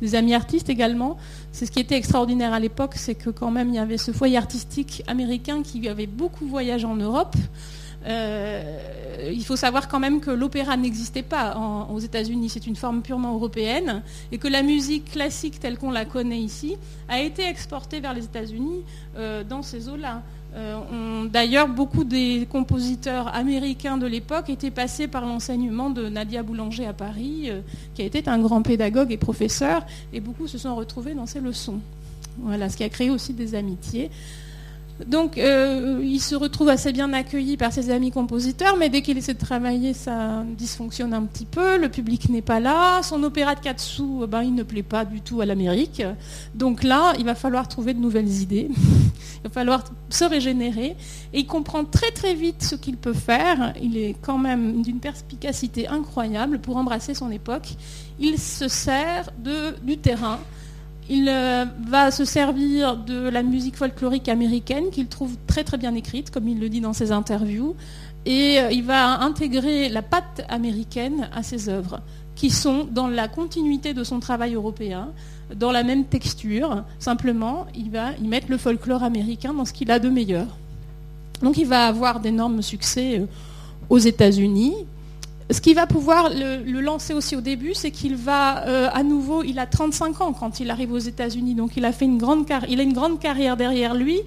des amis artistes également. C'est ce qui était extraordinaire à l'époque, c'est que quand même il y avait ce foyer artistique américain qui avait beaucoup voyagé en Europe. Euh, il faut savoir quand même que l'opéra n'existait pas aux États-Unis, c'est une forme purement européenne, et que la musique classique telle qu'on la connaît ici a été exportée vers les États-Unis euh, dans ces eaux-là. Euh, D'ailleurs, beaucoup des compositeurs américains de l'époque étaient passés par l'enseignement de Nadia Boulanger à Paris, qui a été un grand pédagogue et professeur, et beaucoup se sont retrouvés dans ses leçons. Voilà, ce qui a créé aussi des amitiés. Donc, euh, il se retrouve assez bien accueilli par ses amis compositeurs, mais dès qu'il essaie de travailler, ça dysfonctionne un petit peu. Le public n'est pas là. Son opéra de 4 sous, eh ben, il ne plaît pas du tout à l'Amérique. Donc là, il va falloir trouver de nouvelles idées. *laughs* il va falloir se régénérer. Et il comprend très très vite ce qu'il peut faire. Il est quand même d'une perspicacité incroyable pour embrasser son époque. Il se sert du terrain. Il euh, va se servir de la musique folklorique américaine qu'il trouve très très bien écrite, comme il le dit dans ses interviews, et euh, il va intégrer la patte américaine à ses œuvres, qui sont dans la continuité de son travail européen, dans la même texture. Simplement, il va y mettre le folklore américain dans ce qu'il a de meilleur. Donc il va avoir d'énormes succès euh, aux États-Unis. Ce qui va pouvoir le, lancer aussi au début, c'est qu'il va euh, à nouveau, il a 35 ans quand il arrive aux États-Unis, donc il a fait il a une grande carrière derrière lui,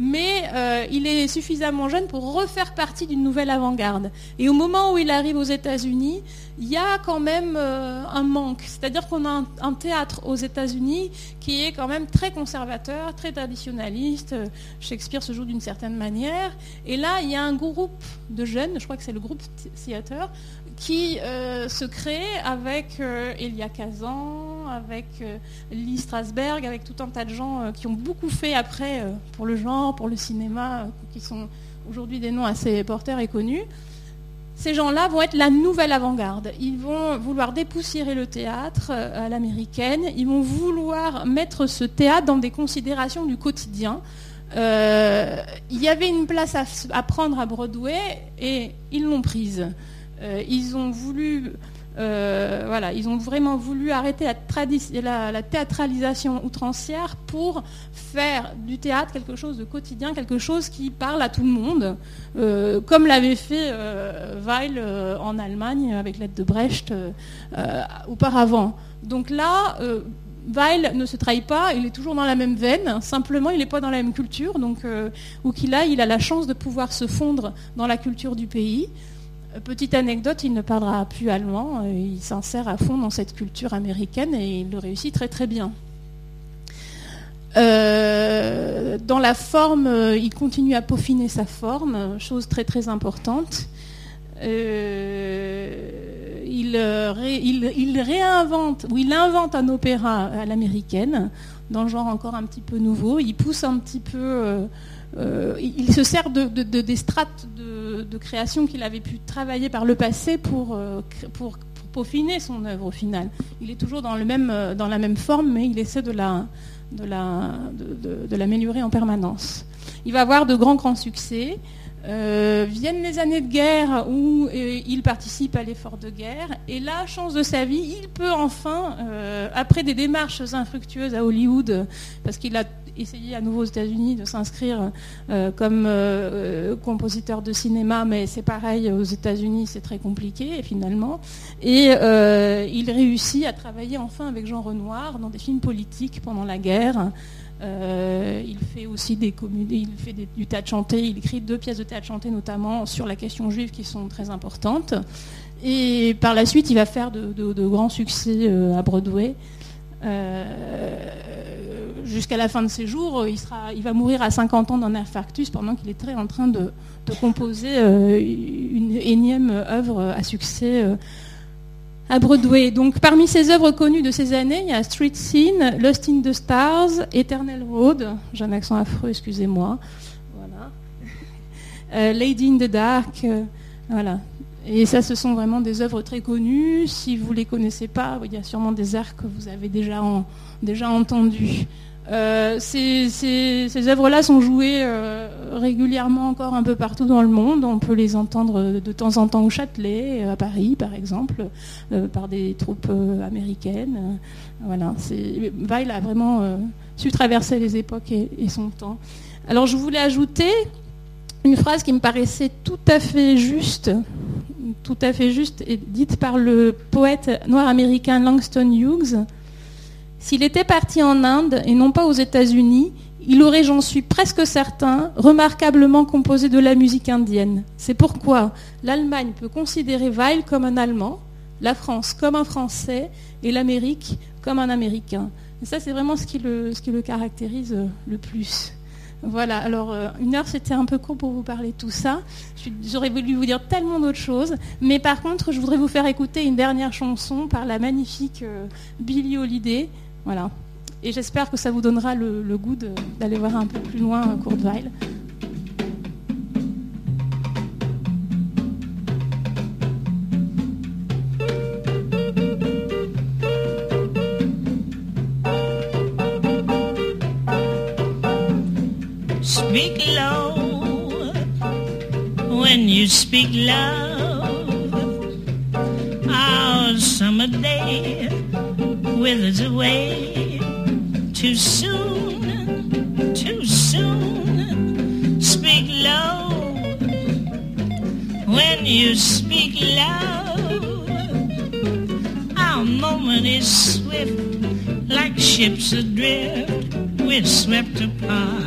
mais euh, il est suffisamment jeune pour refaire partie d'une nouvelle avant-garde. Et au moment où il arrive aux États-Unis, il y a quand même euh, un manque, c'est-à-dire qu'on a un, théâtre aux États-Unis qui est quand même très conservateur, très traditionnaliste. Shakespeare se joue d'une certaine manière, et là il y a un groupe de jeunes, je crois que c'est le groupe Theater, qui euh, se crée avec Elia Kazan, avec euh, Lee Strasberg, avec tout un tas de gens euh, qui ont beaucoup fait après euh, pour le genre, pour le cinéma, qui sont aujourd'hui des noms assez porteurs et connus. Ces gens-là vont être la nouvelle avant-garde. Ils vont vouloir dépoussiérer le théâtre à l'américaine. Ils vont vouloir mettre ce théâtre dans des considérations du quotidien. Il y avait une place à, prendre à Broadway et ils l'ont prise. Ils ont voulu, euh, voilà, ils ont vraiment voulu arrêter la, la- la théâtralisation outrancière pour faire du théâtre quelque chose de quotidien, quelque chose qui parle à tout le monde, euh, comme l'avait fait euh, Weil en Allemagne avec l'aide de Brecht auparavant. Donc là, Weil ne se trahit pas, il est toujours dans la même veine, simplement il n'est pas dans la même culture, donc aille, il a la chance de pouvoir se fondre dans la culture du pays. Euh, Petite anecdote, il ne parlera plus allemand, euh, il s'insère à fond dans cette culture américaine et il le réussit très très bien. Euh, dans la forme, il continue à peaufiner sa forme, chose très très importante. Il, ré- il- il réinvente, ou il invente un opéra à l'américaine, dans le genre encore un petit peu nouveau. Il pousse un petit peu, euh, il se sert de, de- de- des strates de, création qu'il avait pu travailler par le passé pour, euh, pour, pour peaufiner son œuvre au final. Il est toujours dans, euh, la même forme, mais il essaie de l'améliorer en permanence. Il va avoir de grands, grands succès. Euh, viennent les années de guerre où euh, il participe à l'effort de guerre. Et là, chance de sa vie, il peut enfin, euh, après des démarches infructueuses à Hollywood, parce qu'il a essayé à nouveau aux États-Unis de s'inscrire comme compositeur de cinéma, mais c'est pareil aux États-Unis, c'est très compliqué finalement. Et il réussit à travailler enfin avec Jean Renoir dans des films politiques pendant la guerre. Euh, il fait aussi des comédies, il fait du théâtre chanté, il écrit deux pièces de théâtre chanté notamment sur la question juive qui sont très importantes. Et par la suite, il va faire de, grands succès euh, à Broadway. Euh, Jusqu'à la fin de ses jours, il, sera, il va mourir à 50 ans d'un infarctus pendant qu'il est très en train de, composer une énième œuvre à succès à Broadway. Donc, parmi ses œuvres connues de ces années, il y a Street Scene, Lost in the Stars, Eternal Road, j'ai un accent affreux, excusez-moi. Voilà. *laughs* Euh, Lady in the Dark, euh, voilà. Et ça, ce sont vraiment des œuvres très connues. Si vous ne les connaissez pas, il y a sûrement des airs que vous avez déjà, déjà entendus. Euh, ces, œuvres-là sont jouées euh, régulièrement encore un peu partout dans le monde. On peut les entendre de temps en temps au Châtelet, à Paris par exemple, euh, par des troupes euh, américaines. Euh, voilà, Weill a vraiment euh, su traverser les époques et, et son temps. Alors je voulais ajouter une phrase qui me paraissait tout à fait juste, tout à fait juste, et dite par le poète noir américain Langston Hughes. S'il était parti en Inde et non pas aux États-Unis, il aurait, j'en suis presque certain, remarquablement composé de la musique indienne. C'est pourquoi l'Allemagne peut considérer Weill comme un Allemand, la France comme un Français et l'Amérique comme un Américain. Ça, c'est vraiment ce qui le, ce qui le caractérise euh, le plus. Voilà, alors euh, une heure c'était un peu court pour vous parler de tout ça. J'aurais voulu vous dire tellement d'autres choses, mais par contre je voudrais vous faire écouter une dernière chanson par la magnifique euh, Billie Holiday. Voilà. Et j'espère que ça vous donnera le, goût d'aller voir un peu plus loin euh, Kurt Weill. Speak low when you speak love. Withers away too soon, too soon. Speak low when you speak love. Our moment is swift like ships adrift. We're swept apart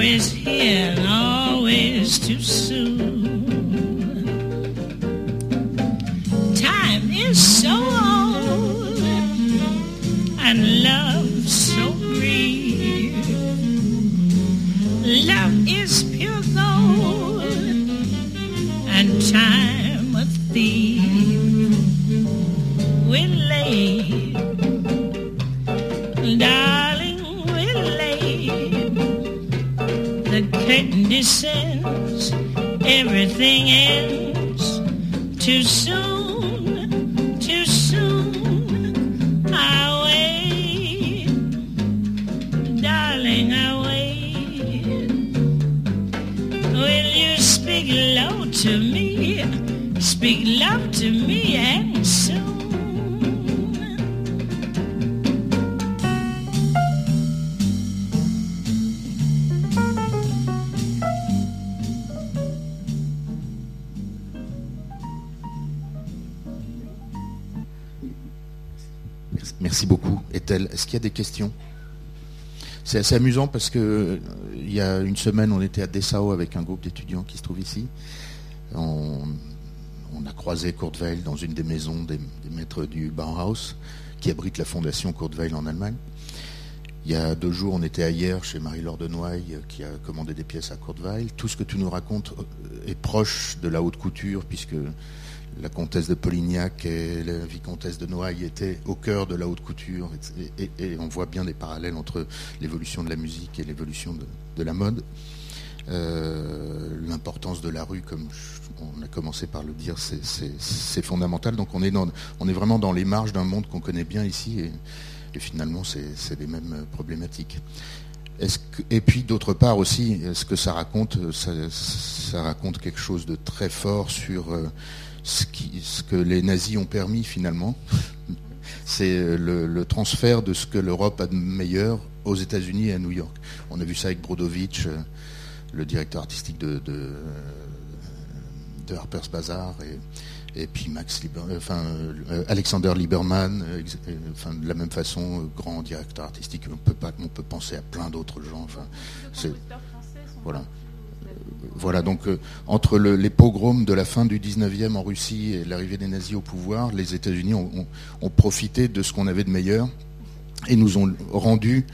is here, Too soon, too soon. I wait, darling, I wait. Will you speak low to me? Speak love to me est-ce qu'il y a des questions? C'est assez amusant parce que euh, il y a une semaine, on était à Dessau avec un groupe d'étudiants qui se trouve ici. On, a croisé Kurt Weill dans une des maisons des, maîtres du Bauhaus, qui abrite la fondation Kurt Weill en Allemagne. Il y a deux jours, on était ailleurs chez Marie-Laure de Noailles, euh, qui a commandé des pièces à Kurt Weill. Tout ce que tu nous racontes euh, est proche de la haute couture, puisque la comtesse de Polignac et la vicomtesse de Noailles étaient au cœur de la haute couture. Et, on voit bien des parallèles entre l'évolution de la musique et l'évolution de, la mode. Euh, L'importance de la rue, comme on a commencé par le dire, c'est- fondamental. Donc on est, dans, on est vraiment dans les marges d'un monde qu'on connaît bien ici. Et, finalement, c'est les mêmes problématiques. Est-ce que- et puis d'autre part aussi, ce que ça raconte, ça, ça raconte quelque chose de très fort sur euh, ce, qui, ce que les nazis ont permis finalement. C'est le, le transfert de ce que l'Europe a de meilleur aux États-Unis et à New York. On a vu ça avec Brodovitch, euh, le directeur artistique de, de, de Harper's Bazaar, et Et puis Max euh, enfin, euh, Alexander Lieberman, euh, euh, enfin, de la même façon, euh, grand directeur artistique. On peut, pas, on peut penser à plein d'autres gens. Enfin, c'est- voilà. Voilà, donc euh, entre le- les pogroms de la fin du 19e en Russie et l'arrivée des nazis au pouvoir, les États-Unis ont, profité de ce qu'on avait de meilleur et nous ont rendu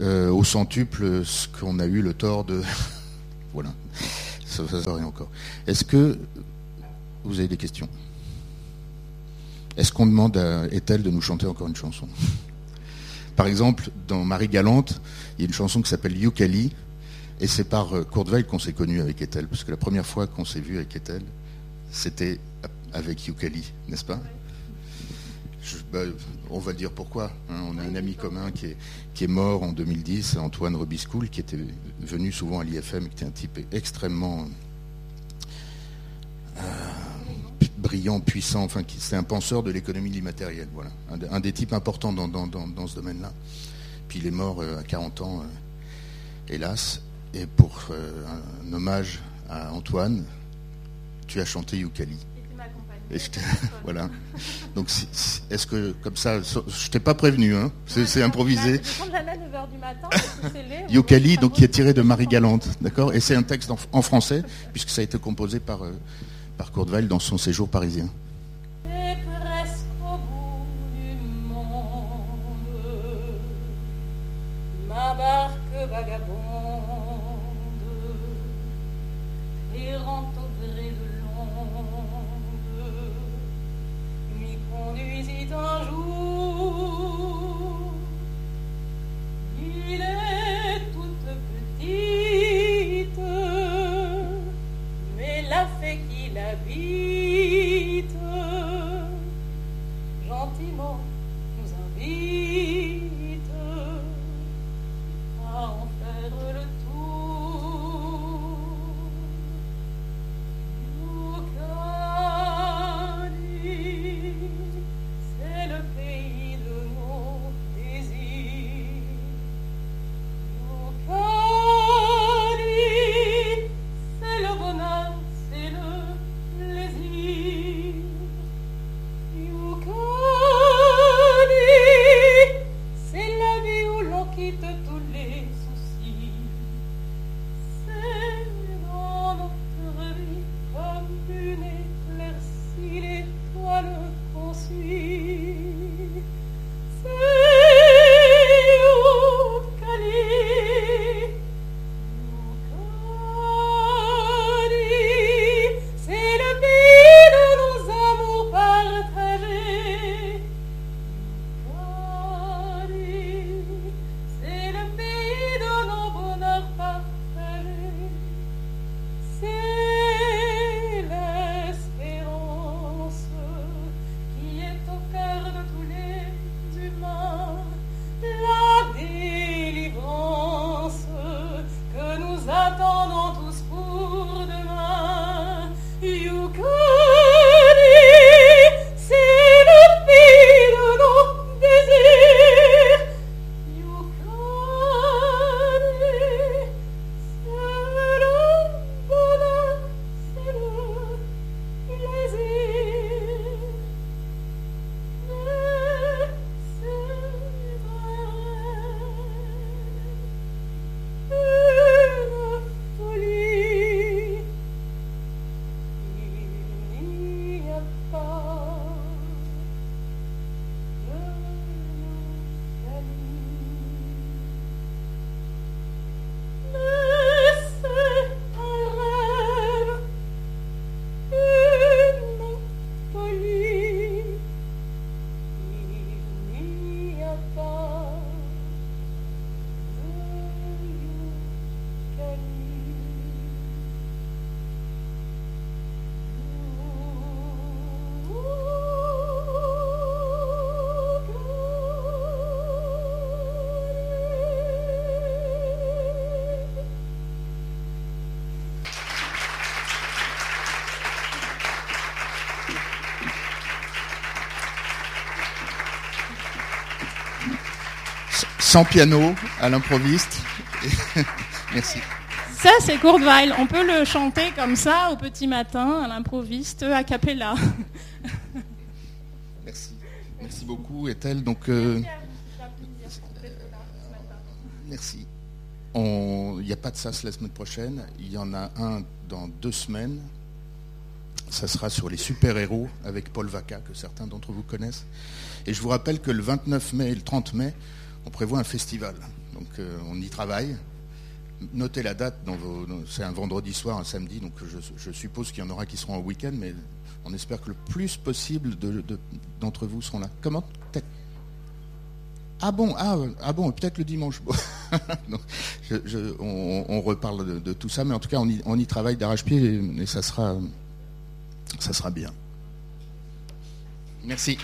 euh, au centuple ce qu'on a eu le tort de. *laughs* voilà, ça, ça serait encore. Est-ce que vous avez des questions? Est-ce qu'on demande à Ethel de nous chanter encore une chanson? Par exemple, dans Marie Galante, il y a une chanson qui s'appelle Yukali. Et c'est par euh, Kurt Weill qu'on s'est connu avec Ethel, parce que la première fois qu'on s'est vu avec Ethel, c'était avec Yukali, n'est-ce pas? Bah, On va dire pourquoi. hein. On a un ami commun qui est, qui est mort en 2010, Antoine Robiscoul, qui était venu souvent à l'IFM, qui était un type extrêmement euh, brillant, puissant, enfin, c'est un penseur de l'économie de l'immatériel, voilà. Un, de- un des types importants dans, dans- dans- ce domaine-là. Puis il est mort euh, à 40 ans, hélas. Et pour euh, un, hommage à Antoine, tu as chanté Yukali. Et je *laughs* voilà. Donc, est-ce que, comme ça, je t'ai pas prévenu, hein C'est improvisé. Je chante jamais à 9h du matin. parce que c'est laid, on Yukali, voit donc qui est tiré de Marie Galante, d'accord Et c'est un texte en, en français, puisque ça a été composé par, euh, par Weill dans son séjour parisien. Ma barque vagabonde, errant au gré de l'onde, m'y conduisit un jour. Sans piano, à l'improviste. *laughs* Merci. Ça, c'est Courteveil. On peut le chanter comme ça au petit matin, à l'improviste, a cappella. *laughs* Merci. Merci beaucoup, Ethel. Donc, euh, merci. Il n'y a pas de SAS la semaine prochaine. Il y en a un dans deux semaines. Ça sera sur les super-héros avec Paul Vaca, que certains d'entre vous connaissent. Et je vous rappelle que le 29 mai et le 30 mai, on prévoit un festival. Donc euh, on y travaille. Notez la date, c'est un vendredi soir, un samedi, donc je, suppose qu'il y en aura qui seront en week-end, mais on espère que le plus possible de- de- d'entre vous seront là. Comment. Ah bon, ah, ah bon, peut-être le dimanche. *laughs* On, reparle de, tout ça, mais en tout cas, on y, on y travaille d'arrache-pied et, et ça sera, ça sera bien. Merci.